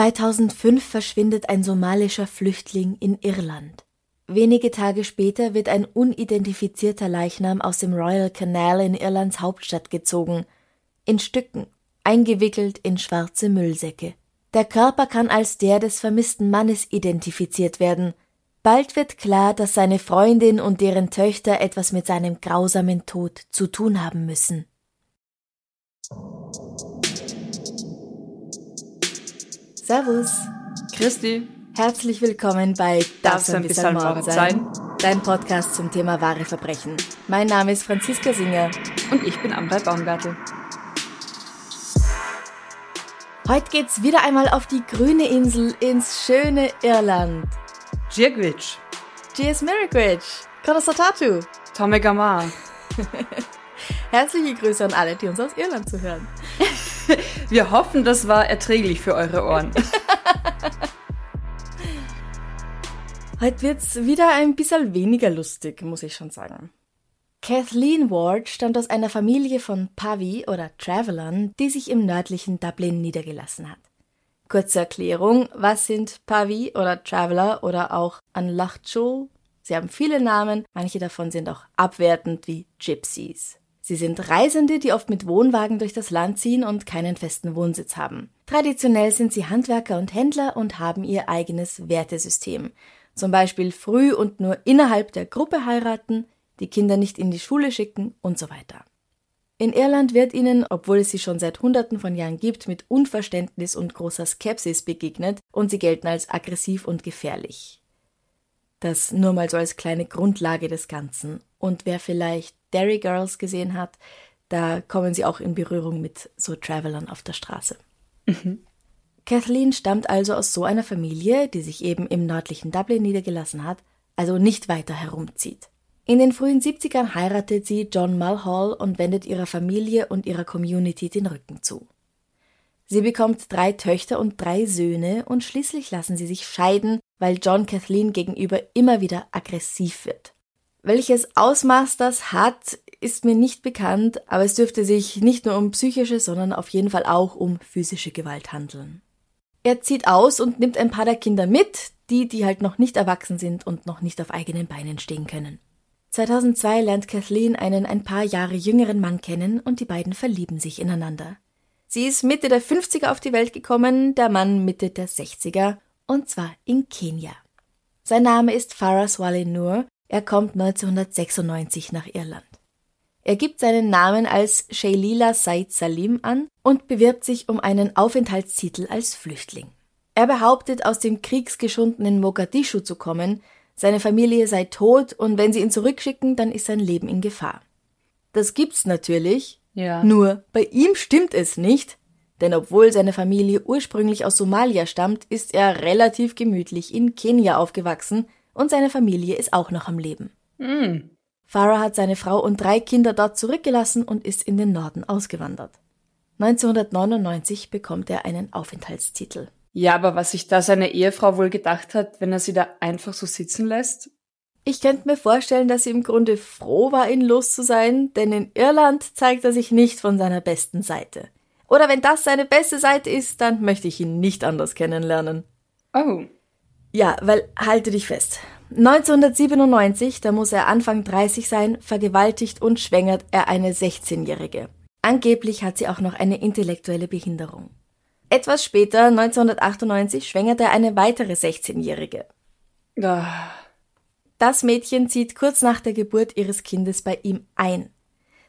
2005 verschwindet ein somalischer Flüchtling in Irland. Wenige Tage später wird ein unidentifizierter Leichnam aus dem Royal Canal in Irlands Hauptstadt gezogen, in Stücken, eingewickelt in schwarze Müllsäcke. Der Körper kann als der des vermissten Mannes identifiziert werden. Bald wird klar, dass seine Freundin und deren Töchter etwas mit seinem grausamen Tod zu tun haben müssen. Servus. Christi. Herzlich willkommen bei Darf es ein bisschen Mord sein? Dein Podcast zum Thema wahre Verbrechen. Mein Name ist Franziska Singer. Und ich bin Amrei Baumgartel. Heute geht's wieder einmal auf die grüne Insel ins schöne Irland. Djirgwitch. Cheers Mirigwitch. Kodasatatu. Tomegama. Herzliche Grüße an alle, die uns aus Irland zuhören. Wir hoffen, das war erträglich für eure Ohren. Heute wird's wieder ein bisschen weniger lustig, muss ich schon sagen. Kathleen Ward stammt aus einer Familie von Pavi oder Travelern, die sich im nördlichen Dublin niedergelassen hat. Kurze Erklärung, was sind Pavi oder Traveler oder auch Anlachchul? Sie haben viele Namen, manche davon sind auch abwertend wie Gypsies. Sie sind Reisende, die oft mit Wohnwagen durch das Land ziehen und keinen festen Wohnsitz haben. Traditionell sind sie Handwerker und Händler und haben ihr eigenes Wertesystem. Zum Beispiel früh und nur innerhalb der Gruppe heiraten, die Kinder nicht in die Schule schicken und so weiter. In Irland wird ihnen, obwohl es sie schon seit Hunderten von Jahren gibt, mit Unverständnis und großer Skepsis begegnet und sie gelten als aggressiv und gefährlich. Das nur mal so als kleine Grundlage des Ganzen. Und wer vielleicht Derry Girls gesehen hat, da kommen sie auch in Berührung mit so Travelern auf der Straße. Mhm. Kathleen stammt also aus so einer Familie, die sich eben im nördlichen Dublin niedergelassen hat, also nicht weiter herumzieht. In den frühen 70ern heiratet sie John Mulhall und wendet ihrer Familie und ihrer Community den Rücken zu. Sie bekommt drei Töchter und drei Söhne und schließlich lassen sie sich scheiden, weil John Kathleen gegenüber immer wieder aggressiv wird. Welches Ausmaß das hat, ist mir nicht bekannt, aber es dürfte sich nicht nur um psychische, sondern auf jeden Fall auch um physische Gewalt handeln. Er zieht aus und nimmt ein paar der Kinder mit, die, die halt noch nicht erwachsen sind und noch nicht auf eigenen Beinen stehen können. 2002 lernt Kathleen einen ein paar Jahre jüngeren Mann kennen und die beiden verlieben sich ineinander. Sie ist Mitte der 50er auf die Welt gekommen, der Mann Mitte der 60er, und zwar in Kenia. Sein Name ist Farah Swale Nur er kommt 1996 nach Irland. Er gibt seinen Namen als Shaylila Said Salim an und bewirbt sich um einen Aufenthaltstitel als Flüchtling. Er behauptet, aus dem kriegsgeschundenen Mogadischu zu kommen, seine Familie sei tot und wenn sie ihn zurückschicken, dann ist sein Leben in Gefahr. Das gibt's natürlich, ja. nur bei ihm stimmt es nicht, denn obwohl seine Familie ursprünglich aus Somalia stammt, ist er relativ gemütlich in Kenia aufgewachsen und seine Familie ist auch noch am Leben. Mm. Farah hat seine Frau und drei Kinder dort zurückgelassen und ist in den Norden ausgewandert. 1999 bekommt er einen Aufenthaltstitel. Ja, aber was sich da seine Ehefrau wohl gedacht hat, wenn er sie da einfach so sitzen lässt? Ich könnte mir vorstellen, dass sie im Grunde froh war, ihn los zu sein, denn in Irland zeigt er sich nicht von seiner besten Seite. Oder wenn das seine beste Seite ist, dann möchte ich ihn nicht anders kennenlernen. Oh. Ja, weil halte dich fest. 1997, da muss er Anfang 30 sein, vergewaltigt und schwängert er eine 16-Jährige. Angeblich hat sie auch noch eine intellektuelle Behinderung. Etwas später, 1998, schwängert er eine weitere 16-Jährige. Ah. Das Mädchen zieht kurz nach der Geburt ihres Kindes bei ihm ein.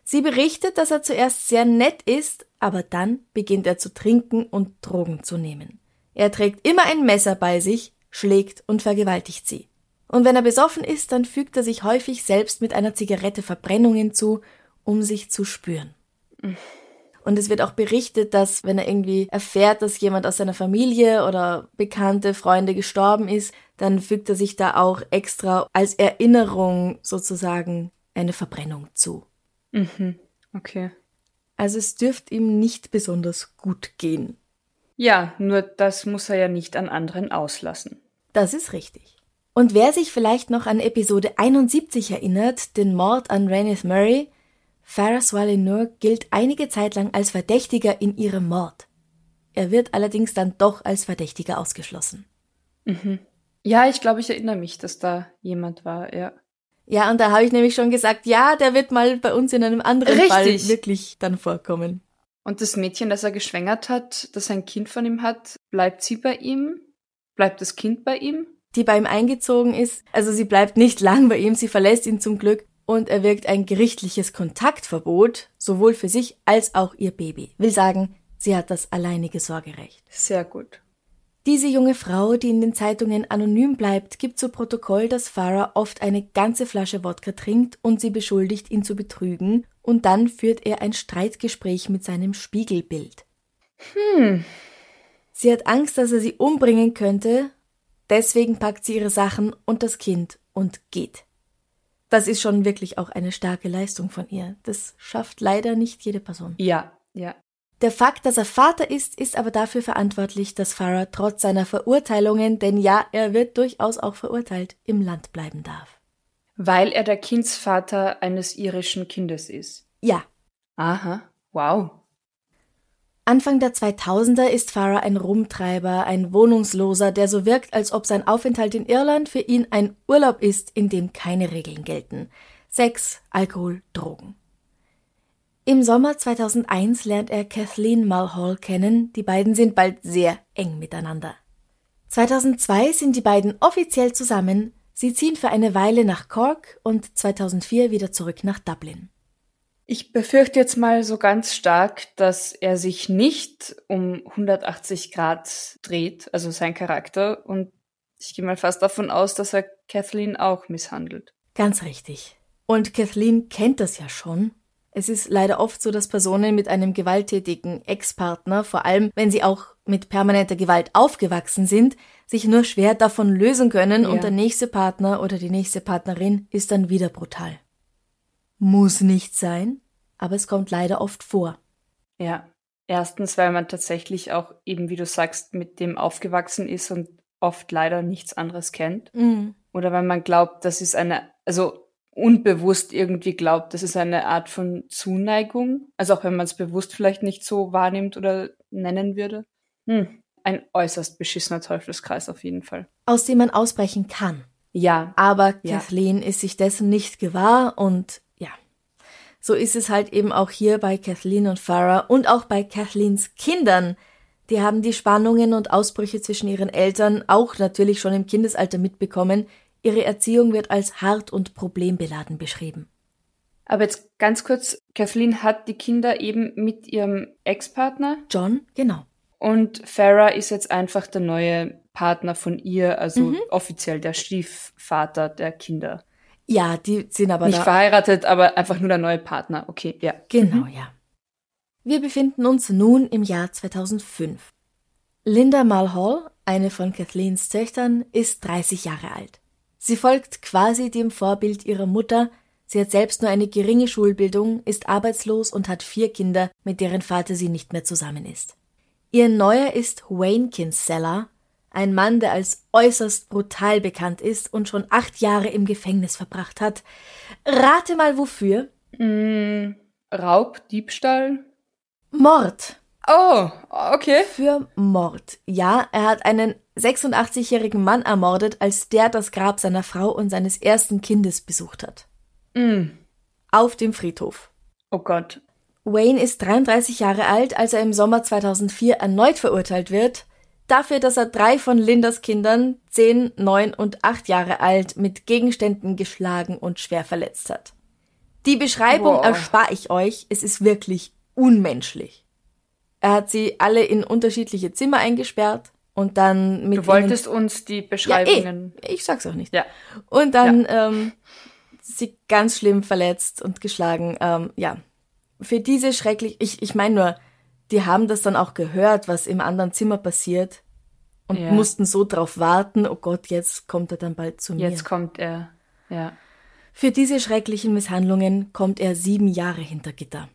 Sie berichtet, dass er zuerst sehr nett ist, aber dann beginnt er zu trinken und Drogen zu nehmen. Er trägt immer ein Messer bei sich, schlägt und vergewaltigt sie. Und wenn er besoffen ist, dann fügt er sich häufig selbst mit einer Zigarette Verbrennungen zu, um sich zu spüren. Und es wird auch berichtet, dass wenn er irgendwie erfährt, dass jemand aus seiner Familie oder bekannte Freunde gestorben ist, dann fügt er sich da auch extra als Erinnerung sozusagen eine Verbrennung zu. Mhm. Okay. Also es dürfte ihm nicht besonders gut gehen. Ja, nur das muss er ja nicht an anderen auslassen. Das ist richtig. Und wer sich vielleicht noch an Episode 71 erinnert, den Mord an Rhaenys Murray, Farah Swaley gilt einige Zeit lang als Verdächtiger in ihrem Mord. Er wird allerdings dann doch als Verdächtiger ausgeschlossen. Mhm. Ja, ich glaube, ich erinnere mich, dass da jemand war, ja. Ja, und da habe ich nämlich schon gesagt, ja, der wird mal bei uns in einem anderen Richtig. Fall wirklich dann vorkommen. Und das Mädchen, das er geschwängert hat, das ein Kind von ihm hat, bleibt sie bei ihm? Bleibt das Kind bei ihm? Die bei ihm eingezogen ist, also sie bleibt nicht lang bei ihm, sie verlässt ihn zum Glück und er wirkt ein gerichtliches Kontaktverbot, sowohl für sich als auch ihr Baby. Will sagen, sie hat das alleinige Sorgerecht. Sehr gut. Diese junge Frau, die in den Zeitungen anonym bleibt, gibt zu Protokoll, dass Farah oft eine ganze Flasche Wodka trinkt und sie beschuldigt, ihn zu betrügen, und dann führt er ein Streitgespräch mit seinem Spiegelbild. Hm. Sie hat Angst, dass er sie umbringen könnte, deswegen packt sie ihre Sachen und das Kind und geht. Das ist schon wirklich auch eine starke Leistung von ihr. Das schafft leider nicht jede Person. Ja, ja. Der Fakt, dass er Vater ist, ist aber dafür verantwortlich, dass Farah trotz seiner Verurteilungen, denn ja, er wird durchaus auch verurteilt, im Land bleiben darf. Weil er der Kindsvater eines irischen Kindes ist. Ja. Aha. Wow. Anfang der 2000er ist Farah ein Rumtreiber, ein Wohnungsloser, der so wirkt, als ob sein Aufenthalt in Irland für ihn ein Urlaub ist, in dem keine Regeln gelten. Sex, Alkohol, Drogen. Im Sommer 2001 lernt er Kathleen Mulhall kennen, die beiden sind bald sehr eng miteinander. 2002 sind die beiden offiziell zusammen, sie ziehen für eine Weile nach Cork und 2004 wieder zurück nach Dublin. Ich befürchte jetzt mal so ganz stark, dass er sich nicht um 180 Grad dreht, also sein Charakter, und ich gehe mal fast davon aus, dass er Kathleen auch misshandelt. Ganz richtig. Und Kathleen kennt das ja schon es ist leider oft so, dass Personen mit einem gewalttätigen Ex-Partner, vor allem wenn sie auch mit permanenter Gewalt aufgewachsen sind, sich nur schwer davon lösen können Ja. und der nächste Partner oder die nächste Partnerin ist dann wieder brutal. Muss nicht sein, aber es kommt leider oft vor. Ja. Erstens, weil man tatsächlich auch eben, wie du sagst, mit dem aufgewachsen ist und oft leider nichts anderes kennt. Oder weil man glaubt, das ist eine, also unbewusst irgendwie glaubt, das ist eine Art von Zuneigung. Also auch wenn man es bewusst vielleicht nicht so wahrnimmt oder nennen würde. Hm. Ein äußerst beschissener Teufelskreis auf jeden Fall. Aus dem man ausbrechen kann. Ja, Aber Ja. Kathleen ist sich dessen nicht gewahr und. So ist es halt eben auch hier bei Kathleen und Farah und auch bei Kathleens Kindern. Die haben die Spannungen und Ausbrüche zwischen ihren Eltern auch natürlich schon im Kindesalter mitbekommen. Ihre Erziehung wird als hart und problembeladen beschrieben. aber jetzt ganz kurz, Kathleen hat die Kinder eben mit ihrem Ex-Partner John, genau. und Farah ist jetzt einfach der neue Partner von ihr, also Mhm. offiziell der Stiefvater der Kinder. Ja, die sind aber Nicht da. verheiratet, aber einfach nur der neue Partner. Okay, ja. Genau, ja. Wir befinden uns nun im Jahr 2005. Linda Mulhall, eine von Kathleens Töchtern, ist 30 Jahre alt. Sie folgt quasi dem Vorbild ihrer Mutter. Sie hat selbst nur eine geringe Schulbildung, ist arbeitslos und hat vier Kinder, mit deren Vater sie nicht mehr zusammen ist. Ihr Neuer ist Wayne Kinsella, ein Mann, der als äußerst brutal bekannt ist und schon acht Jahre im Gefängnis verbracht hat. Rate mal wofür? Mm, Raub, Diebstahl. Mord. Oh, okay. Für Mord. Ja, er hat einen 86-jährigen Mann ermordet, als der das Grab seiner Frau und seines ersten Kindes besucht hat. Mm. Auf dem Friedhof. Oh Gott. Wayne ist 33 Jahre alt, als er im Sommer 2004 erneut verurteilt wird, dafür, dass er drei von Lindas Kindern, 10, 9 und 8 Jahre alt, mit Gegenständen geschlagen und schwer verletzt hat. Die Beschreibung Boah. erspare ich euch, es ist wirklich unmenschlich. Er hat sie alle in unterschiedliche Zimmer eingesperrt und dann mit Du wolltest uns die ihnen, ja, Beschreibungen. eh, ich sag's auch nicht. Ja. Und dann ähm, sie ganz schlimm verletzt und geschlagen. Ähm, ja, für diese schrecklich, ich, ich meine nur, die haben das dann auch gehört, was im anderen Zimmer passiert und ja. mussten so drauf warten, oh Gott, jetzt kommt er dann bald zu mir. Jetzt kommt er, ja. Für diese schrecklichen Misshandlungen kommt er sieben Jahre hinter Gitter.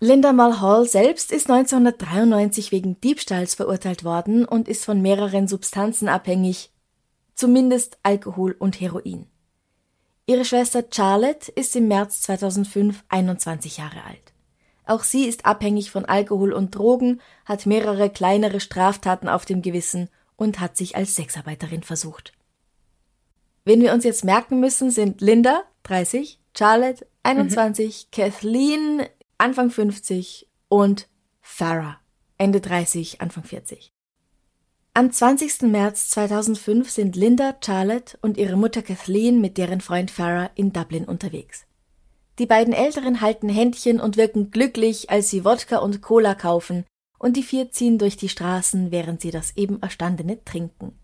Linda Mulhall selbst ist 1993 wegen Diebstahls verurteilt worden und ist von mehreren Substanzen abhängig, zumindest Alkohol und Heroin. Ihre Schwester Charlotte ist im März 2005 21 Jahre alt. Auch sie ist abhängig von Alkohol und Drogen, hat mehrere kleinere Straftaten auf dem Gewissen und hat sich als Sexarbeiterin versucht. Wen wir uns jetzt merken müssen, sind Linda, 30, Charlotte, 21, mhm. Kathleen, Anfang 50 und Farah, Ende 30, Anfang 40. Am 20. März 2005 sind Linda, Charlotte und ihre Mutter Kathleen mit deren Freund Farah in Dublin unterwegs. Die beiden Älteren halten Händchen und wirken glücklich, als sie Wodka und Cola kaufen, und die vier ziehen durch die Straßen, während sie das eben Erstandene trinken.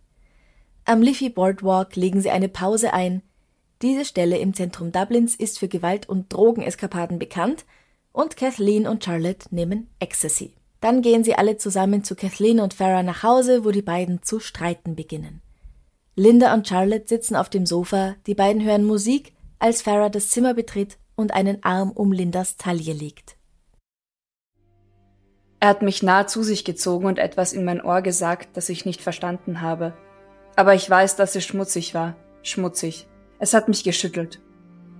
Am Liffey Boardwalk legen sie eine Pause ein. Diese Stelle im Zentrum Dublins ist für Gewalt- und Drogeneskapaden bekannt und Kathleen und Charlotte nehmen Ecstasy. Dann gehen sie alle zusammen zu Kathleen und Farah nach Hause, wo die beiden zu streiten beginnen. Linda und Charlotte sitzen auf dem Sofa, die beiden hören Musik, als Farah das Zimmer betritt und einen Arm um Lindas Taille legt. Er hat mich nah zu sich gezogen und etwas in mein Ohr gesagt, das ich nicht verstanden habe. Aber ich weiß, dass es schmutzig war. Schmutzig. Es hat mich geschüttelt.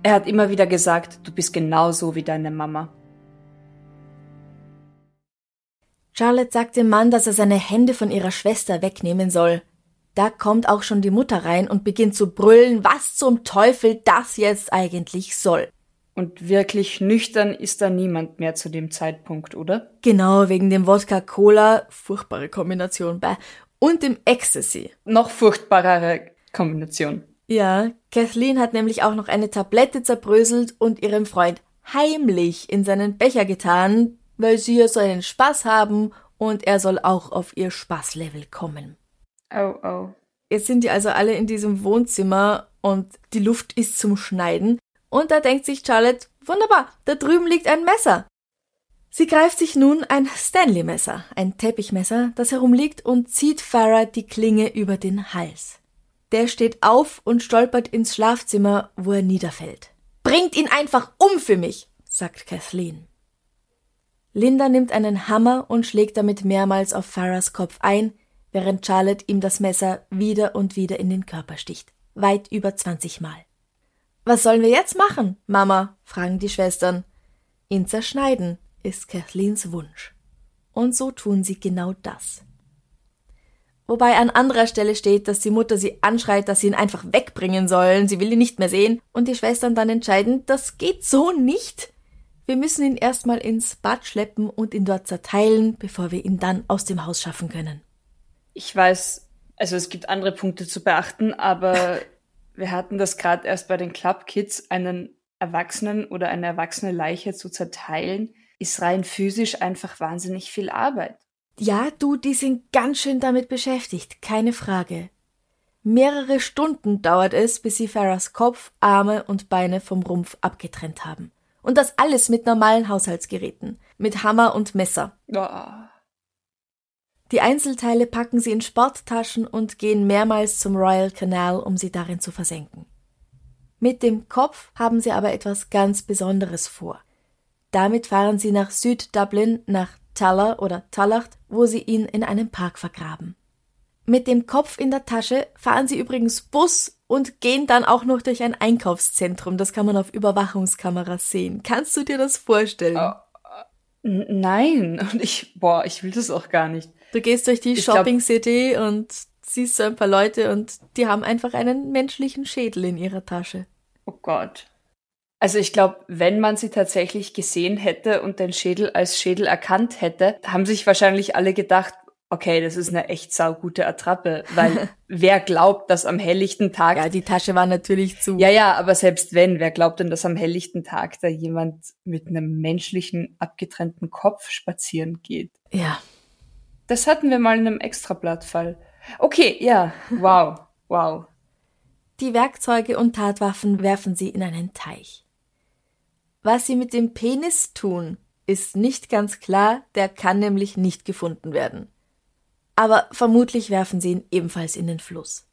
Er hat immer wieder gesagt, du bist genauso wie deine Mama. Charlotte sagt dem Mann, dass er seine Hände von ihrer Schwester wegnehmen soll. Da kommt auch schon die Mutter rein und beginnt zu brüllen, was zum Teufel das jetzt eigentlich soll. Und wirklich nüchtern ist da niemand mehr zu dem Zeitpunkt, oder? Genau, wegen dem Wodka Cola, furchtbare Kombination, bei, und dem Ecstasy. Noch furchtbarere Kombination. Ja, Kathleen hat nämlich auch noch eine Tablette zerbröselt und ihrem Freund heimlich in seinen Becher getan, weil sie ja so einen Spaß haben und er soll auch auf ihr Spaßlevel kommen. Oh, oh. Jetzt sind die also alle in diesem Wohnzimmer und die Luft ist zum Schneiden. Und da denkt sich Charlotte, wunderbar, da drüben liegt ein Messer. Sie greift sich nun ein Stanley-Messer, ein Teppichmesser, das herumliegt und zieht Farah die Klinge über den Hals. Der steht auf und stolpert ins Schlafzimmer, wo er niederfällt. Bringt ihn einfach um für mich, sagt Kathleen. Linda nimmt einen Hammer und schlägt damit mehrmals auf Farahs Kopf ein, während Charlotte ihm das Messer wieder und wieder in den Körper sticht. Weit über 20 Mal. Was sollen wir jetzt machen, Mama? fragen die Schwestern. Ihn zerschneiden ist Kathleens Wunsch. Und so tun sie genau das. Wobei an anderer Stelle steht, dass die Mutter sie anschreit, dass sie ihn einfach wegbringen sollen, sie will ihn nicht mehr sehen, und die Schwestern dann entscheiden, das geht so nicht. Wir müssen ihn erstmal ins Bad schleppen und ihn dort zerteilen, bevor wir ihn dann aus dem Haus schaffen können. Ich weiß, also es gibt andere Punkte zu beachten, aber wir hatten das gerade erst bei den Club Kids, einen Erwachsenen oder eine erwachsene Leiche zu zerteilen, ist rein physisch einfach wahnsinnig viel Arbeit. Ja, du, die sind ganz schön damit beschäftigt, keine Frage. Mehrere Stunden dauert es, bis sie Farahs Kopf, Arme und Beine vom Rumpf abgetrennt haben. Und das alles mit normalen Haushaltsgeräten, mit Hammer und Messer. Oh. Die Einzelteile packen sie in Sporttaschen und gehen mehrmals zum Royal Canal, um sie darin zu versenken. Mit dem Kopf haben sie aber etwas ganz Besonderes vor. Damit fahren sie nach Süd-Dublin, nach Taller oder Tallacht, wo sie ihn in einem Park vergraben. Mit dem Kopf in der Tasche fahren sie übrigens Bus und gehen dann auch noch durch ein Einkaufszentrum. Das kann man auf Überwachungskameras sehen. Kannst du dir das vorstellen? Oh, nein, und ich, boah, ich will das auch gar nicht. Du gehst durch die ich Shopping City und siehst so ein paar Leute und die haben einfach einen menschlichen Schädel in ihrer Tasche. Oh Gott. Also ich glaube, wenn man sie tatsächlich gesehen hätte und den Schädel als Schädel erkannt hätte, haben sich wahrscheinlich alle gedacht, okay, das ist eine echt saugute Attrappe, weil wer glaubt, dass am helllichten Tag. Ja, die Tasche war natürlich zu. Ja, ja, aber selbst wenn, wer glaubt denn, dass am helllichten Tag da jemand mit einem menschlichen abgetrennten Kopf spazieren geht? Ja. Das hatten wir mal in einem Extrablattfall. Okay, ja, wow, wow. Die Werkzeuge und Tatwaffen werfen sie in einen Teich. Was sie mit dem Penis tun, ist nicht ganz klar, der kann nämlich nicht gefunden werden. Aber vermutlich werfen sie ihn ebenfalls in den Fluss.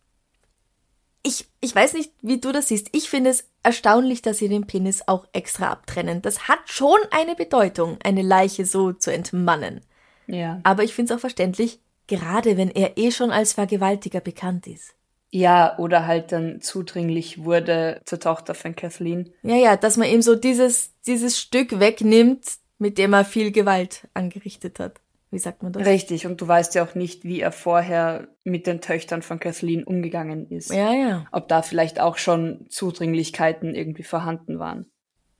Ich, ich weiß nicht, wie du das siehst. Ich finde es erstaunlich, dass sie den Penis auch extra abtrennen. Das hat schon eine Bedeutung, eine Leiche so zu entmannen. Ja. Aber ich finde es auch verständlich, gerade wenn er eh schon als Vergewaltiger bekannt ist. Ja, oder halt dann zudringlich wurde zur Tochter von Kathleen. Ja, ja, dass man ihm so dieses, dieses Stück wegnimmt, mit dem er viel Gewalt angerichtet hat. Wie sagt man das? Richtig, und du weißt ja auch nicht, wie er vorher mit den Töchtern von Kathleen umgegangen ist. Ja, ja. Ob da vielleicht auch schon Zudringlichkeiten irgendwie vorhanden waren.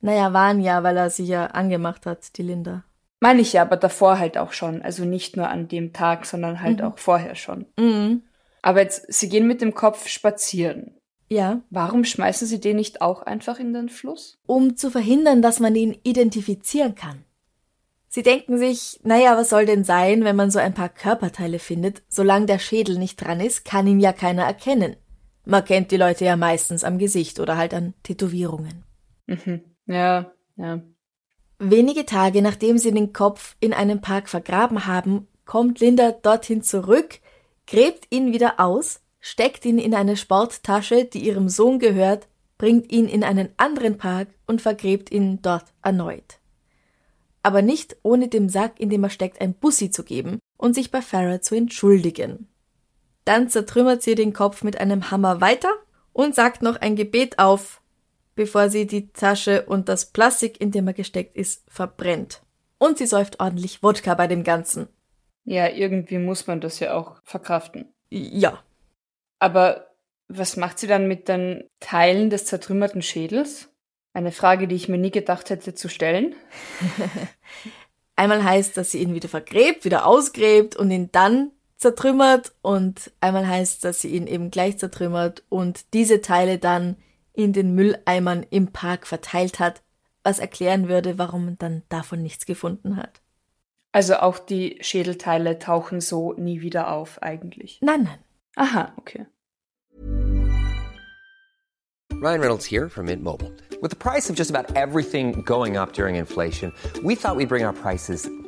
Naja, waren ja, weil er sie ja angemacht hat, die Linda. Meine ich ja, aber davor halt auch schon. Also nicht nur an dem Tag, sondern halt mhm. auch vorher schon. Mhm. Aber jetzt, sie gehen mit dem Kopf spazieren. Ja. Warum schmeißen sie den nicht auch einfach in den Fluss? Um zu verhindern, dass man ihn identifizieren kann. Sie denken sich, naja, was soll denn sein, wenn man so ein paar Körperteile findet? Solange der Schädel nicht dran ist, kann ihn ja keiner erkennen. Man kennt die Leute ja meistens am Gesicht oder halt an Tätowierungen. Mhm. Ja, ja. Wenige Tage nachdem sie den Kopf in einem Park vergraben haben, kommt Linda dorthin zurück, gräbt ihn wieder aus, steckt ihn in eine Sporttasche, die ihrem Sohn gehört, bringt ihn in einen anderen Park und vergräbt ihn dort erneut. Aber nicht ohne dem Sack, in dem er steckt, ein Bussi zu geben und sich bei Farah zu entschuldigen. Dann zertrümmert sie den Kopf mit einem Hammer weiter und sagt noch ein Gebet auf, bevor sie die Tasche und das Plastik, in dem er gesteckt ist, verbrennt. Und sie säuft ordentlich Wodka bei dem Ganzen. Ja, irgendwie muss man das ja auch verkraften. Ja. Aber was macht sie dann mit den Teilen des zertrümmerten Schädels? Eine Frage, die ich mir nie gedacht hätte zu stellen. einmal heißt, dass sie ihn wieder vergräbt, wieder ausgräbt und ihn dann zertrümmert und einmal heißt, dass sie ihn eben gleich zertrümmert und diese Teile dann in den Mülleimern im Park verteilt hat, was erklären würde, warum man dann davon nichts gefunden hat. Also auch die Schädelteile tauchen so nie wieder auf eigentlich. Nein, nein. Aha, okay. Ryan Reynolds here from Mint Mobile. With the price of just about everything going up during inflation, we thought we'd bring our prices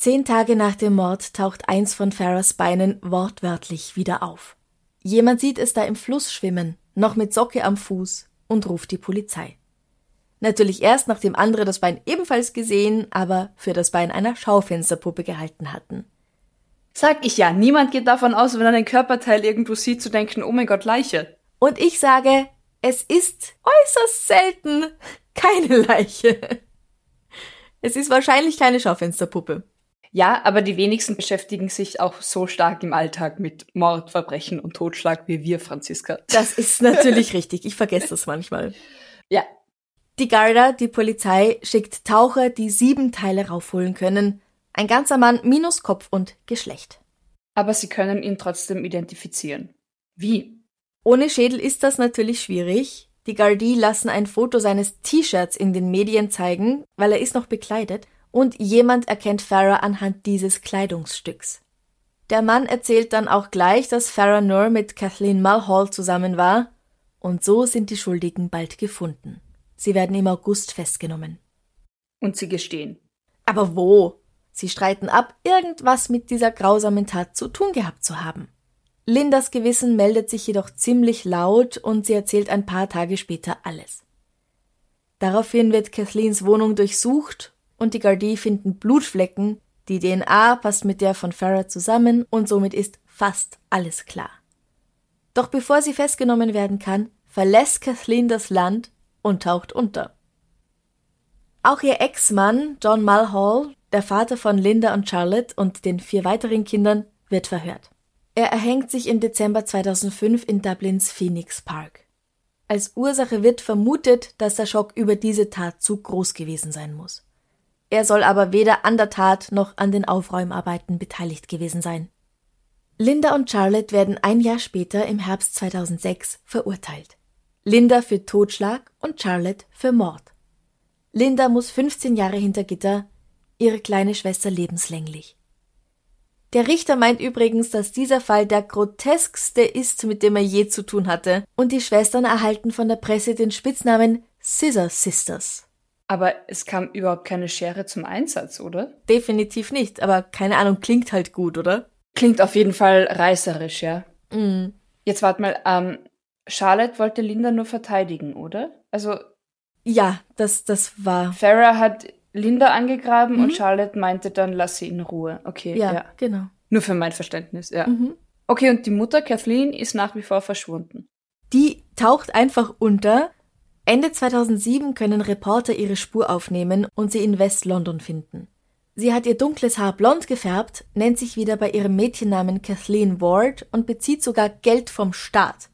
Zehn Tage nach dem Mord taucht eins von Farahs Beinen wortwörtlich wieder auf. Jemand sieht es da im Fluss schwimmen, noch mit Socke am Fuß, und ruft die Polizei. Natürlich erst, nachdem andere das Bein ebenfalls gesehen, aber für das Bein einer Schaufensterpuppe gehalten hatten. Sag ich ja, niemand geht davon aus, wenn er ein Körperteil irgendwo sieht, zu denken, oh mein Gott, Leiche. Und ich sage, es ist äußerst selten keine Leiche. Es ist wahrscheinlich keine Schaufensterpuppe. Ja, aber die wenigsten beschäftigen sich auch so stark im Alltag mit Mord, Verbrechen und Totschlag wie wir, Franziska. Das ist natürlich richtig. Ich vergesse das manchmal. Ja. Die Garda, die Polizei, schickt Taucher, die sieben Teile raufholen können. Ein ganzer Mann minus Kopf und Geschlecht. Aber sie können ihn trotzdem identifizieren. Wie? Ohne Schädel ist das natürlich schwierig. Die Gardi lassen ein Foto seines T-Shirts in den Medien zeigen, weil er ist noch bekleidet und jemand erkennt Farah anhand dieses Kleidungsstücks. Der Mann erzählt dann auch gleich, dass Farah nur mit Kathleen Mulhall zusammen war, und so sind die Schuldigen bald gefunden. Sie werden im August festgenommen. Und sie gestehen. Aber wo? Sie streiten ab, irgendwas mit dieser grausamen Tat zu tun gehabt zu haben. Lindas Gewissen meldet sich jedoch ziemlich laut und sie erzählt ein paar Tage später alles. Daraufhin wird Kathleens Wohnung durchsucht und die Gardie finden Blutflecken, Die DNA passt mit der von Farah zusammen und somit ist fast alles klar. Doch bevor sie festgenommen werden kann, verlässt Kathleen das Land und taucht unter. Auch ihr Ex-Mann John Mulhall, der Vater von Linda und Charlotte und den vier weiteren Kindern, wird verhört. Er erhängt sich im Dezember 2005 in Dublins Phoenix Park. Als Ursache wird vermutet, dass der Schock über diese Tat zu groß gewesen sein muss. Er soll aber weder an der Tat noch an den Aufräumarbeiten beteiligt gewesen sein. Linda und Charlotte werden ein Jahr später im Herbst 2006 verurteilt. Linda für Totschlag und Charlotte für Mord. Linda muss 15 Jahre hinter Gitter, ihre kleine Schwester lebenslänglich. Der Richter meint übrigens, dass dieser Fall der groteskste ist, mit dem er je zu tun hatte, und die Schwestern erhalten von der Presse den Spitznamen Scissor Sisters. Aber es kam überhaupt keine Schere zum Einsatz, oder? Definitiv nicht, aber keine Ahnung, klingt halt gut, oder? Klingt auf jeden Fall reißerisch, ja. Mm. Jetzt warte mal, ähm, Charlotte wollte Linda nur verteidigen, oder? Also. Ja, das, das war. Farah hat Linda angegraben mhm. und Charlotte meinte dann, lass sie in Ruhe. Okay, ja. ja. genau. Nur für mein Verständnis, ja. Mhm. Okay, und die Mutter Kathleen ist nach wie vor verschwunden. Die taucht einfach unter. Ende 2007 können Reporter ihre Spur aufnehmen und sie in West-London finden. Sie hat ihr dunkles Haar blond gefärbt, nennt sich wieder bei ihrem Mädchennamen Kathleen Ward und bezieht sogar Geld vom Staat.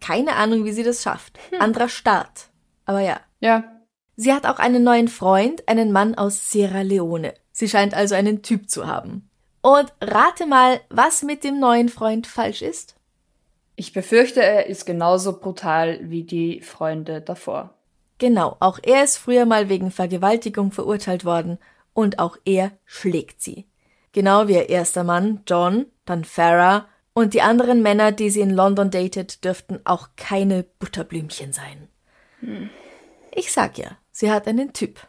Keine Ahnung, wie sie das schafft. Hm. Anderer Staat. Aber ja. Ja, Sie hat auch einen neuen Freund, einen Mann aus Sierra Leone. Sie scheint also einen Typ zu haben. Und rate mal, was mit dem neuen Freund falsch ist? Ich befürchte, er ist genauso brutal wie die Freunde davor. Genau, auch er ist früher mal wegen Vergewaltigung verurteilt worden und auch er schlägt sie. Genau wie ihr erster Mann, John, dann Farah und die anderen Männer, die sie in London datet, dürften auch keine Butterblümchen sein. Hm. Ich sag ja, Sie hat einen Typ.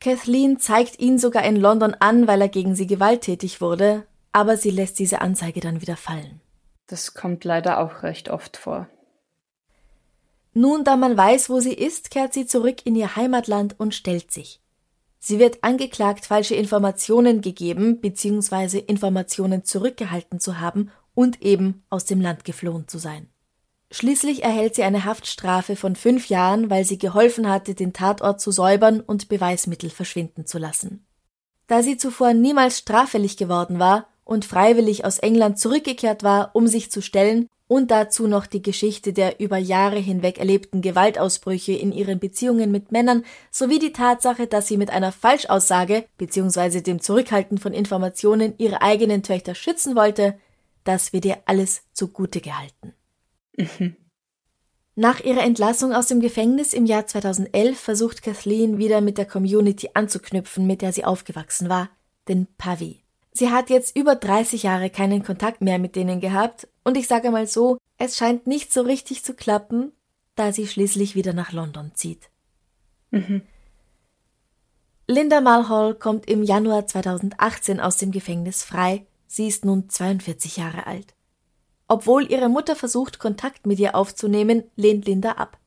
Kathleen zeigt ihn sogar in London an, weil er gegen sie gewalttätig wurde, aber sie lässt diese Anzeige dann wieder fallen. Das kommt leider auch recht oft vor. Nun, da man weiß, wo sie ist, kehrt sie zurück in ihr Heimatland und stellt sich. Sie wird angeklagt, falsche Informationen gegeben bzw. Informationen zurückgehalten zu haben und eben aus dem Land geflohen zu sein. Schließlich erhält sie eine Haftstrafe von fünf Jahren, weil sie geholfen hatte, den Tatort zu säubern und Beweismittel verschwinden zu lassen. Da sie zuvor niemals straffällig geworden war und freiwillig aus England zurückgekehrt war, um sich zu stellen, und dazu noch die Geschichte der über Jahre hinweg erlebten Gewaltausbrüche in ihren Beziehungen mit Männern sowie die Tatsache, dass sie mit einer Falschaussage bzw. dem Zurückhalten von Informationen ihre eigenen Töchter schützen wollte, das wird ihr alles zugute gehalten. Mhm. Nach ihrer Entlassung aus dem Gefängnis im Jahr 2011 versucht Kathleen wieder mit der Community anzuknüpfen, mit der sie aufgewachsen war, den Pavi. Sie hat jetzt über 30 Jahre keinen Kontakt mehr mit denen gehabt und ich sage mal so, es scheint nicht so richtig zu klappen, da sie schließlich wieder nach London zieht. Mhm. Linda Mulhall kommt im Januar 2018 aus dem Gefängnis frei. Sie ist nun 42 Jahre alt. Obwohl ihre Mutter versucht, Kontakt mit ihr aufzunehmen, lehnt Linda ab.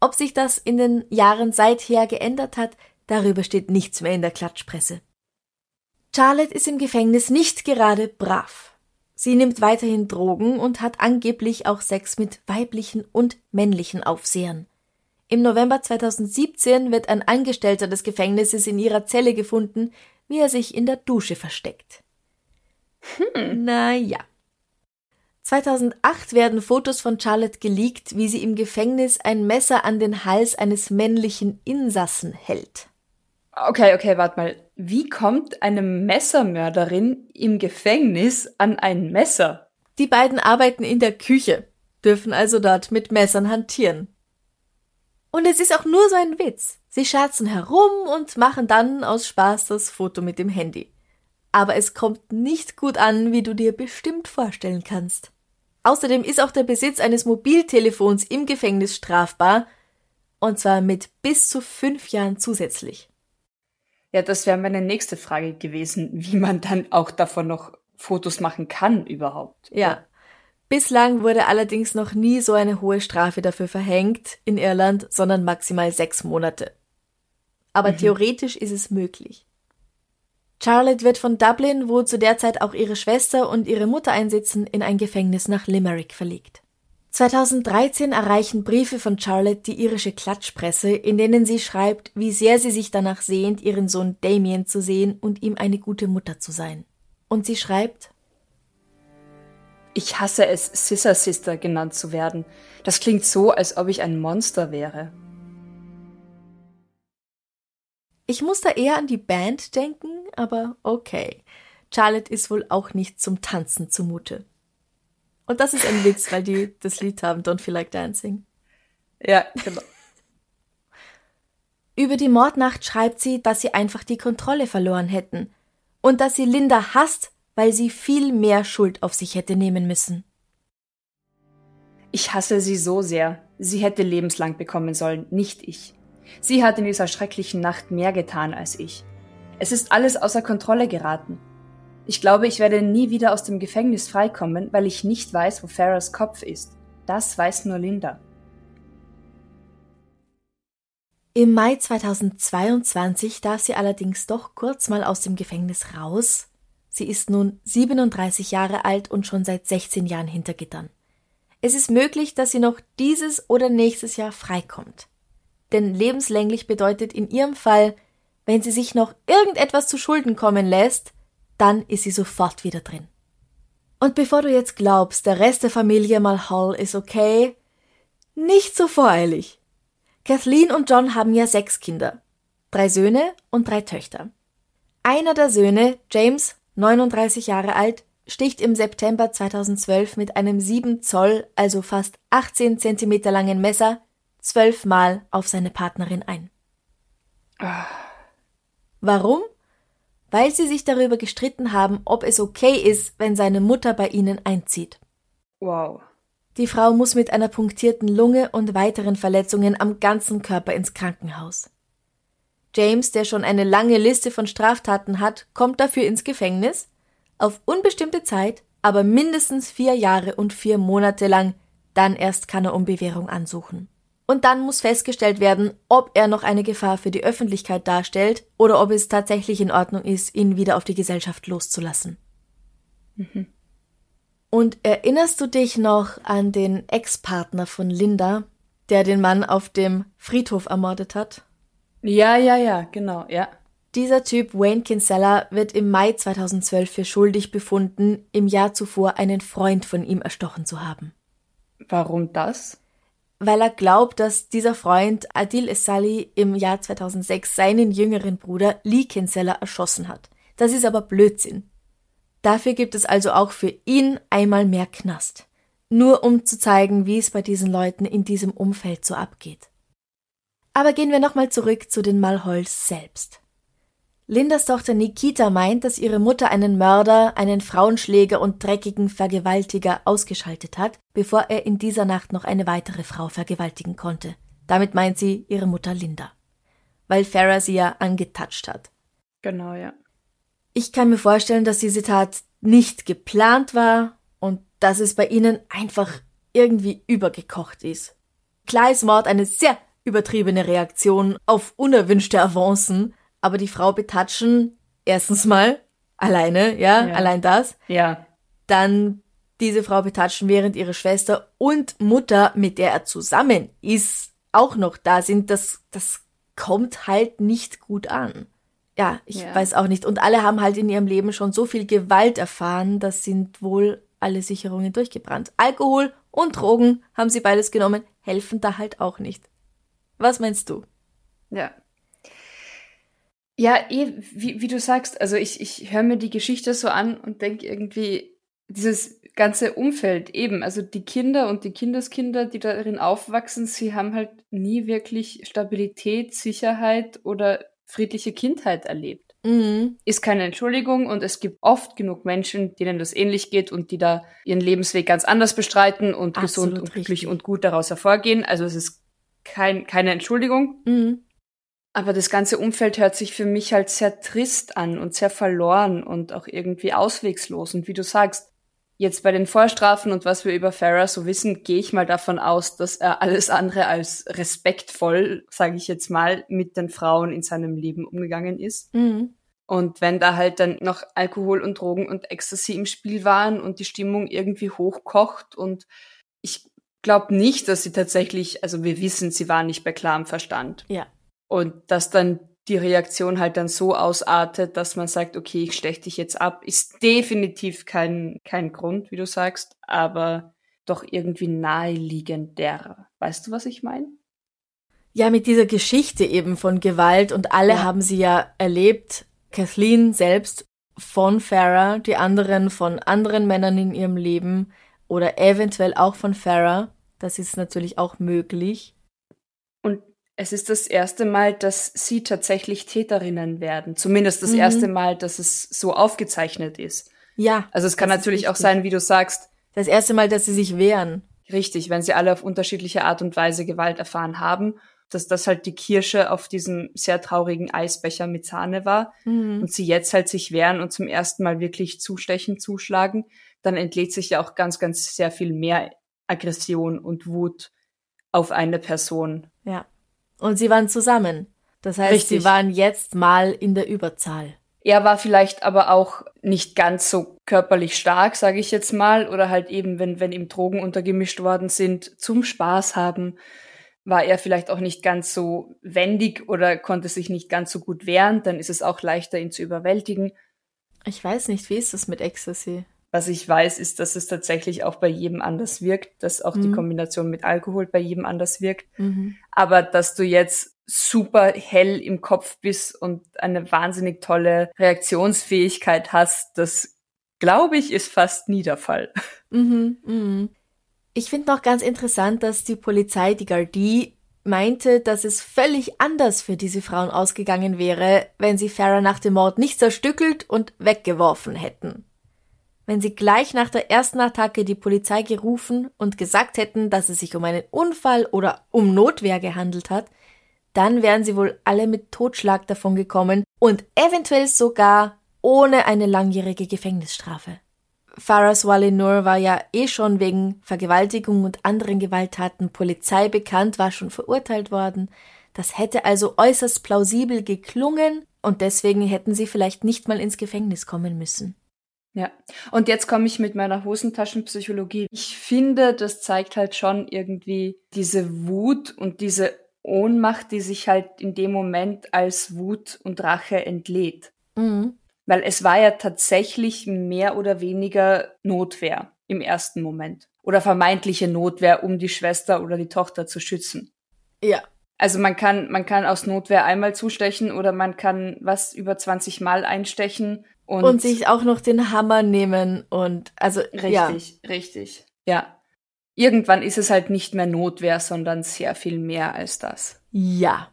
Ob sich das in den Jahren seither geändert hat, darüber steht nichts mehr in der Klatschpresse. Charlotte ist im Gefängnis nicht gerade brav. Sie nimmt weiterhin Drogen und hat angeblich auch Sex mit weiblichen und männlichen Aufsehern. Im November 2017 wird ein Angestellter des Gefängnisses in ihrer Zelle gefunden, wie er sich in der Dusche versteckt. Hm. Na ja. 2008 werden Fotos von Charlotte geleakt, wie sie im Gefängnis ein Messer an den Hals eines männlichen Insassen hält. Okay, okay, warte mal. Wie kommt eine Messermörderin im Gefängnis an ein Messer? Die beiden arbeiten in der Küche, dürfen also dort mit Messern hantieren. Und es ist auch nur so ein Witz. Sie scherzen herum und machen dann aus Spaß das Foto mit dem Handy. Aber es kommt nicht gut an, wie du dir bestimmt vorstellen kannst. Außerdem ist auch der Besitz eines Mobiltelefons im Gefängnis strafbar, und zwar mit bis zu fünf Jahren zusätzlich. Ja, das wäre meine nächste Frage gewesen, wie man dann auch davon noch Fotos machen kann überhaupt. Ja. Bislang wurde allerdings noch nie so eine hohe Strafe dafür verhängt in Irland, sondern maximal sechs Monate. Aber mhm. theoretisch ist es möglich. Charlotte wird von Dublin, wo zu der Zeit auch ihre Schwester und ihre Mutter einsitzen, in ein Gefängnis nach Limerick verlegt. 2013 erreichen Briefe von Charlotte die irische Klatschpresse, in denen sie schreibt, wie sehr sie sich danach sehnt, ihren Sohn Damien zu sehen und ihm eine gute Mutter zu sein. Und sie schreibt Ich hasse es, Sister Sister genannt zu werden. Das klingt so, als ob ich ein Monster wäre. Ich muss da eher an die Band denken, aber okay. Charlotte ist wohl auch nicht zum Tanzen zumute. Und das ist ein Witz, weil die das Lied haben, Don't Feel Like Dancing. Ja, genau. Über die Mordnacht schreibt sie, dass sie einfach die Kontrolle verloren hätten und dass sie Linda hasst, weil sie viel mehr Schuld auf sich hätte nehmen müssen. Ich hasse sie so sehr. Sie hätte lebenslang bekommen sollen, nicht ich. Sie hat in dieser schrecklichen Nacht mehr getan als ich. Es ist alles außer Kontrolle geraten. Ich glaube, ich werde nie wieder aus dem Gefängnis freikommen, weil ich nicht weiß, wo Farahs Kopf ist. Das weiß nur Linda. Im Mai 2022 darf sie allerdings doch kurz mal aus dem Gefängnis raus. Sie ist nun 37 Jahre alt und schon seit 16 Jahren hinter Gittern. Es ist möglich, dass sie noch dieses oder nächstes Jahr freikommt. Denn lebenslänglich bedeutet in ihrem Fall, wenn sie sich noch irgendetwas zu Schulden kommen lässt, dann ist sie sofort wieder drin. Und bevor du jetzt glaubst, der Rest der Familie Mulhall ist okay, nicht so voreilig. Kathleen und John haben ja sechs Kinder. Drei Söhne und drei Töchter. Einer der Söhne, James, 39 Jahre alt, sticht im September 2012 mit einem 7 Zoll, also fast 18 Zentimeter langen Messer, zwölfmal auf seine Partnerin ein. Warum? Weil sie sich darüber gestritten haben, ob es okay ist, wenn seine Mutter bei ihnen einzieht. Wow. Die Frau muss mit einer punktierten Lunge und weiteren Verletzungen am ganzen Körper ins Krankenhaus. James, der schon eine lange Liste von Straftaten hat, kommt dafür ins Gefängnis, auf unbestimmte Zeit, aber mindestens vier Jahre und vier Monate lang, dann erst kann er um Bewährung ansuchen. Und dann muss festgestellt werden, ob er noch eine Gefahr für die Öffentlichkeit darstellt oder ob es tatsächlich in Ordnung ist, ihn wieder auf die Gesellschaft loszulassen. Mhm. Und erinnerst du dich noch an den Ex-Partner von Linda, der den Mann auf dem Friedhof ermordet hat? Ja, ja, ja, genau, ja. Dieser Typ Wayne Kinsella wird im Mai 2012 für schuldig befunden, im Jahr zuvor einen Freund von ihm erstochen zu haben. Warum das? Weil er glaubt, dass dieser Freund Adil Essali im Jahr 2006 seinen jüngeren Bruder Lee Kinsella erschossen hat. Das ist aber Blödsinn. Dafür gibt es also auch für ihn einmal mehr Knast. Nur um zu zeigen, wie es bei diesen Leuten in diesem Umfeld so abgeht. Aber gehen wir nochmal zurück zu den Malholz selbst. Lindas Tochter Nikita meint, dass ihre Mutter einen Mörder, einen Frauenschläger und dreckigen Vergewaltiger ausgeschaltet hat, bevor er in dieser Nacht noch eine weitere Frau vergewaltigen konnte. Damit meint sie ihre Mutter Linda. Weil Farah sie ja angetatscht hat. Genau, ja. Ich kann mir vorstellen, dass diese Tat nicht geplant war und dass es bei ihnen einfach irgendwie übergekocht ist. Klar ist Mord eine sehr übertriebene Reaktion auf unerwünschte Avancen, aber die Frau betatschen, erstens mal alleine, ja, ja. allein das. Ja. Dann diese Frau betatschen, während ihre Schwester und Mutter, mit der er zusammen ist, auch noch da sind, das, das kommt halt nicht gut an. Ja, ich ja. weiß auch nicht. Und alle haben halt in ihrem Leben schon so viel Gewalt erfahren, das sind wohl alle Sicherungen durchgebrannt. Alkohol und Drogen haben sie beides genommen, helfen da halt auch nicht. Was meinst du? Ja, ja, eh, wie, wie du sagst, also ich, ich höre mir die Geschichte so an und denke irgendwie, dieses ganze Umfeld eben, also die Kinder und die Kindeskinder, die darin aufwachsen, sie haben halt nie wirklich Stabilität, Sicherheit oder friedliche Kindheit erlebt. Mhm. Ist keine Entschuldigung und es gibt oft genug Menschen, denen das ähnlich geht und die da ihren Lebensweg ganz anders bestreiten und Absolut gesund und glücklich richtig. und gut daraus hervorgehen. Also es ist kein, keine Entschuldigung. Mhm. Aber das ganze Umfeld hört sich für mich halt sehr trist an und sehr verloren und auch irgendwie auswegslos. Und wie du sagst, jetzt bei den Vorstrafen und was wir über Farah so wissen, gehe ich mal davon aus, dass er alles andere als respektvoll, sage ich jetzt mal, mit den Frauen in seinem Leben umgegangen ist. Mhm. Und wenn da halt dann noch Alkohol und Drogen und Ecstasy im Spiel waren und die Stimmung irgendwie hochkocht und ich glaube nicht, dass sie tatsächlich, also wir wissen, sie war nicht bei klarem Verstand. Ja. Und dass dann die Reaktion halt dann so ausartet, dass man sagt, okay, ich stech dich jetzt ab, ist definitiv kein, kein Grund, wie du sagst, aber doch irgendwie naheliegender. Weißt du, was ich meine? Ja, mit dieser Geschichte eben von Gewalt und alle ja. haben sie ja erlebt, Kathleen selbst von Farah, die anderen von anderen Männern in ihrem Leben oder eventuell auch von Farah. Das ist natürlich auch möglich. Es ist das erste Mal, dass sie tatsächlich Täterinnen werden. Zumindest das mhm. erste Mal, dass es so aufgezeichnet ist. Ja. Also es kann natürlich auch sein, wie du sagst. Das erste Mal, dass sie sich wehren. Richtig, wenn sie alle auf unterschiedliche Art und Weise Gewalt erfahren haben dass das halt die Kirsche auf diesem sehr traurigen Eisbecher mit Sahne war mhm. und sie jetzt halt sich wehren und zum ersten Mal wirklich zustechen, zuschlagen, dann entlädt sich ja auch ganz, ganz sehr viel mehr Aggression und Wut auf eine Person. Ja. Und sie waren zusammen. Das heißt, Richtig. sie waren jetzt mal in der Überzahl. Er war vielleicht aber auch nicht ganz so körperlich stark, sage ich jetzt mal, oder halt eben, wenn, wenn ihm Drogen untergemischt worden sind, zum Spaß haben war er vielleicht auch nicht ganz so wendig oder konnte sich nicht ganz so gut wehren, dann ist es auch leichter, ihn zu überwältigen. Ich weiß nicht, wie ist das mit Ecstasy? Was ich weiß, ist, dass es tatsächlich auch bei jedem anders wirkt, dass auch mhm. die Kombination mit Alkohol bei jedem anders wirkt. Mhm. Aber dass du jetzt super hell im Kopf bist und eine wahnsinnig tolle Reaktionsfähigkeit hast, das glaube ich, ist fast nie der Fall. Mhm, mhm. Ich finde noch ganz interessant, dass die Polizei, die Gardie, meinte, dass es völlig anders für diese Frauen ausgegangen wäre, wenn sie Farah nach dem Mord nicht zerstückelt und weggeworfen hätten. Wenn sie gleich nach der ersten Attacke die Polizei gerufen und gesagt hätten, dass es sich um einen Unfall oder um Notwehr gehandelt hat, dann wären sie wohl alle mit Totschlag davon gekommen und eventuell sogar ohne eine langjährige Gefängnisstrafe. Faras Wali Nur war ja eh schon wegen Vergewaltigung und anderen Gewalttaten Polizei bekannt, war schon verurteilt worden. Das hätte also äußerst plausibel geklungen und deswegen hätten sie vielleicht nicht mal ins Gefängnis kommen müssen. Ja, und jetzt komme ich mit meiner Hosentaschenpsychologie. Ich finde, das zeigt halt schon irgendwie diese Wut und diese Ohnmacht, die sich halt in dem Moment als Wut und Rache entlädt. Mhm. Weil es war ja tatsächlich mehr oder weniger Notwehr im ersten Moment. Oder vermeintliche Notwehr, um die Schwester oder die Tochter zu schützen. Ja. Also man kann, man kann aus Notwehr einmal zustechen oder man kann was über 20 Mal einstechen und, und sich auch noch den Hammer nehmen und also richtig, ja. richtig. Ja. Irgendwann ist es halt nicht mehr Notwehr, sondern sehr viel mehr als das. Ja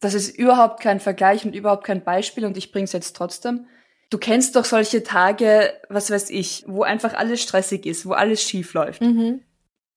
das ist überhaupt kein Vergleich und überhaupt kein Beispiel und ich bring's jetzt trotzdem. Du kennst doch solche Tage, was weiß ich, wo einfach alles stressig ist, wo alles schief läuft. Mhm.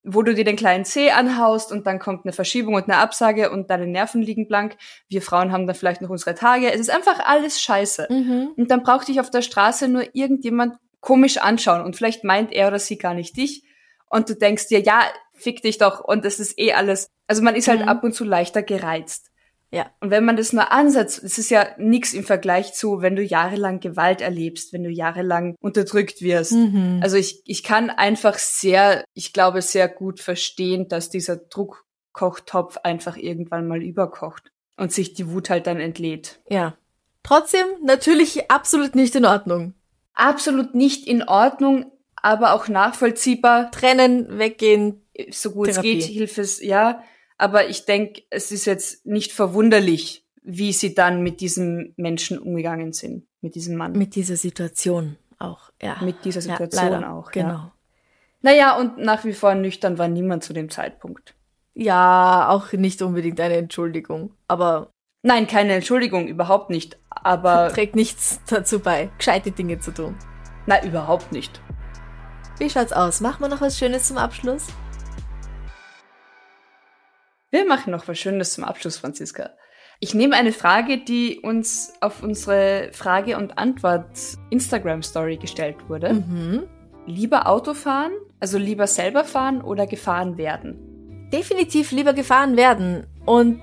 Wo du dir den kleinen C anhaust und dann kommt eine Verschiebung und eine Absage und deine Nerven liegen blank. Wir Frauen haben dann vielleicht noch unsere Tage. Es ist einfach alles scheiße. Mhm. Und dann braucht dich auf der Straße nur irgendjemand komisch anschauen und vielleicht meint er oder sie gar nicht dich. Und du denkst dir, ja, fick dich doch und es ist eh alles. Also man ist halt mhm. ab und zu leichter gereizt. Ja. Und wenn man das nur ansetzt, es ist ja nichts im Vergleich zu, wenn du jahrelang Gewalt erlebst, wenn du jahrelang unterdrückt wirst. Mhm. Also ich, ich kann einfach sehr, ich glaube, sehr gut verstehen, dass dieser Druckkochtopf einfach irgendwann mal überkocht und sich die Wut halt dann entlädt. Ja. Trotzdem natürlich absolut nicht in Ordnung. Absolut nicht in Ordnung, aber auch nachvollziehbar. Trennen, weggehen. So gut Therapie. es geht, Hilfes, ja. Aber ich denke, es ist jetzt nicht verwunderlich, wie sie dann mit diesem Menschen umgegangen sind, mit diesem Mann. Mit dieser Situation auch, ja. Mit dieser Situation ja, auch, genau. Ja. Naja, und nach wie vor nüchtern war niemand zu dem Zeitpunkt. Ja, auch nicht unbedingt eine Entschuldigung, aber. Nein, keine Entschuldigung, überhaupt nicht. Aber. Trägt nichts dazu bei, gescheite Dinge zu tun. Nein, überhaupt nicht. Wie schaut's aus? Machen wir noch was Schönes zum Abschluss? Wir machen noch was Schönes zum Abschluss, Franziska. Ich nehme eine Frage, die uns auf unsere Frage- und Antwort-Instagram-Story gestellt wurde. Mhm. Lieber Autofahren, also lieber selber fahren oder gefahren werden? Definitiv lieber gefahren werden. Und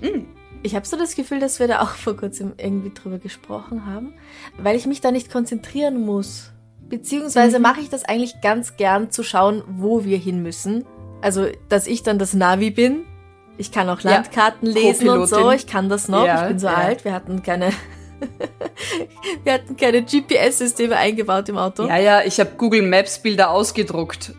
mhm. Ich habe so das Gefühl, dass wir da auch vor kurzem irgendwie drüber gesprochen haben, weil ich mich da nicht konzentrieren muss. Beziehungsweise mhm. mache ich das eigentlich ganz gern zu schauen, wo wir hin müssen. Also, dass ich dann das Navi bin. Ich kann auch Landkarten ja, lesen und so. Ich kann das noch. Ja, ich bin so ja. alt. Wir hatten keine wir hatten keine GPS-Systeme eingebaut im Auto. Ja, ja, ich habe Google Maps Bilder ausgedruckt.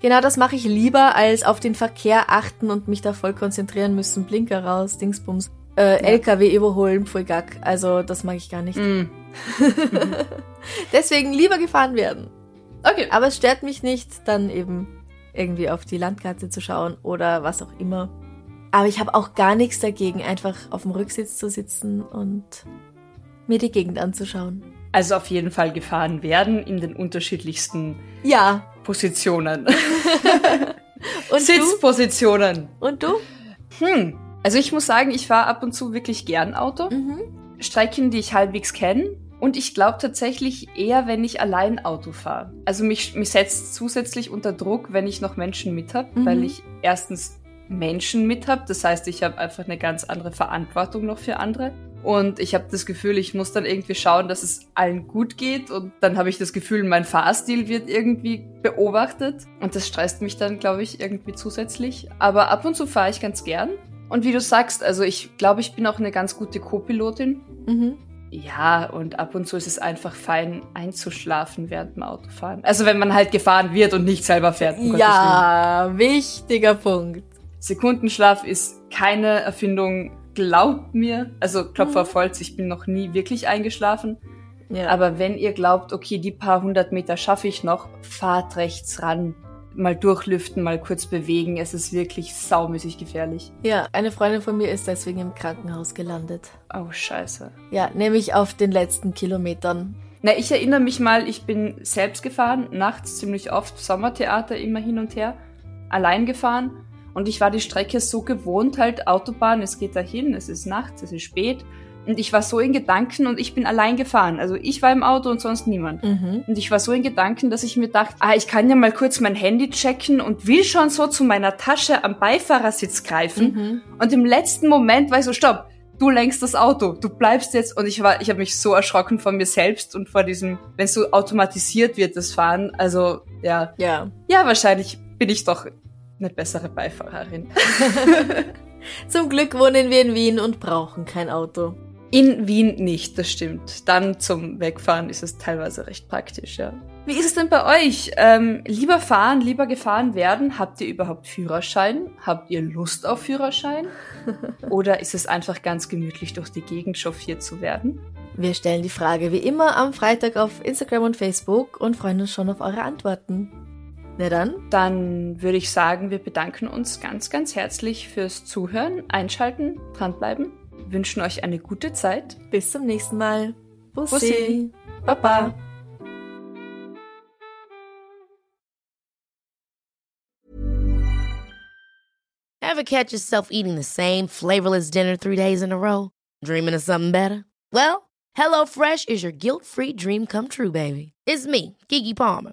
Genau, das mache ich lieber, als auf den Verkehr achten und mich da voll konzentrieren müssen. Blinker raus, Dingsbums. Äh. LKW überholen, voll gack. Also, das mag ich gar nicht. Mm. Deswegen lieber gefahren werden. Okay. Aber es stört mich nicht, dann eben irgendwie auf die Landkarte zu schauen oder was auch immer. Aber ich habe auch gar nichts dagegen, einfach auf dem Rücksitz zu sitzen und mir die Gegend anzuschauen. Also auf jeden Fall gefahren werden in den unterschiedlichsten ja. Positionen. Und Sitzpositionen. Du? Und du? Hm. Also ich muss sagen, ich fahre ab und zu wirklich gern Auto. Mhm. Strecken, die ich halbwegs kenne. Und ich glaube tatsächlich eher, wenn ich allein Auto fahre. Also mich, mich setzt zusätzlich unter Druck, wenn ich noch Menschen mit habe, mhm. weil ich erstens Menschen mit habe. Das heißt, ich habe einfach eine ganz andere Verantwortung noch für andere. Und ich habe das Gefühl, ich muss dann irgendwie schauen, dass es allen gut geht. Und dann habe ich das Gefühl, mein Fahrstil wird irgendwie beobachtet. Und das stresst mich dann, glaube ich, irgendwie zusätzlich. Aber ab und zu fahre ich ganz gern. Und wie du sagst, also ich glaube, ich bin auch eine ganz gute Co-Pilotin. Mhm. Ja, und ab und zu ist es einfach fein einzuschlafen während dem Autofahren. Also wenn man halt gefahren wird und nicht selber fährt. Um ja, wichtiger Punkt. Sekundenschlaf ist keine Erfindung glaubt mir, also Klopfer auf Holz, ich bin noch nie wirklich eingeschlafen. Ja. Aber wenn ihr glaubt, okay, die paar hundert Meter schaffe ich noch, fahrt rechts ran. Mal durchlüften, mal kurz bewegen. Es ist wirklich saumäßig gefährlich. Ja, eine Freundin von mir ist deswegen im Krankenhaus gelandet. Oh, scheiße. Ja, nämlich auf den letzten Kilometern. Na, ich erinnere mich mal, ich bin selbst gefahren, nachts ziemlich oft, Sommertheater immer hin und her, allein gefahren und ich war die Strecke so gewohnt, halt Autobahn, es geht dahin, es ist nachts, es ist spät. Und ich war so in Gedanken und ich bin allein gefahren. Also ich war im Auto und sonst niemand. Mhm. Und ich war so in Gedanken, dass ich mir dachte, ah, ich kann ja mal kurz mein Handy checken und will schon so zu meiner Tasche am Beifahrersitz greifen. Mhm. Und im letzten Moment war ich so, stopp, du lenkst das Auto, du bleibst jetzt. Und ich war, ich habe mich so erschrocken von mir selbst und vor diesem, wenn es so automatisiert wird, das Fahren. Also ja, ja, ja, wahrscheinlich bin ich doch eine bessere Beifahrerin. Zum Glück wohnen wir in Wien und brauchen kein Auto. In Wien nicht, das stimmt. Dann zum Wegfahren ist es teilweise recht praktisch, ja. Wie ist es denn bei euch? Ähm, lieber fahren, lieber gefahren werden? Habt ihr überhaupt Führerschein? Habt ihr Lust auf Führerschein? Oder ist es einfach ganz gemütlich durch die Gegend chauffiert zu werden? Wir stellen die Frage wie immer am Freitag auf Instagram und Facebook und freuen uns schon auf eure Antworten. Na dann? Dann würde ich sagen, wir bedanken uns ganz, ganz herzlich fürs Zuhören, Einschalten, dranbleiben. Wünschen euch eine gute Zeit. Bis zum nächsten Mal. Bussi. Bussi. Baba. Ever catch yourself eating the same flavorless dinner three days in a row? Dreaming of something better? Well, HelloFresh is your guilt-free dream come true, baby. It's me, Kiki Palmer.